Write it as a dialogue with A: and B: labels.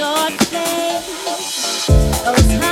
A: your place. Oh,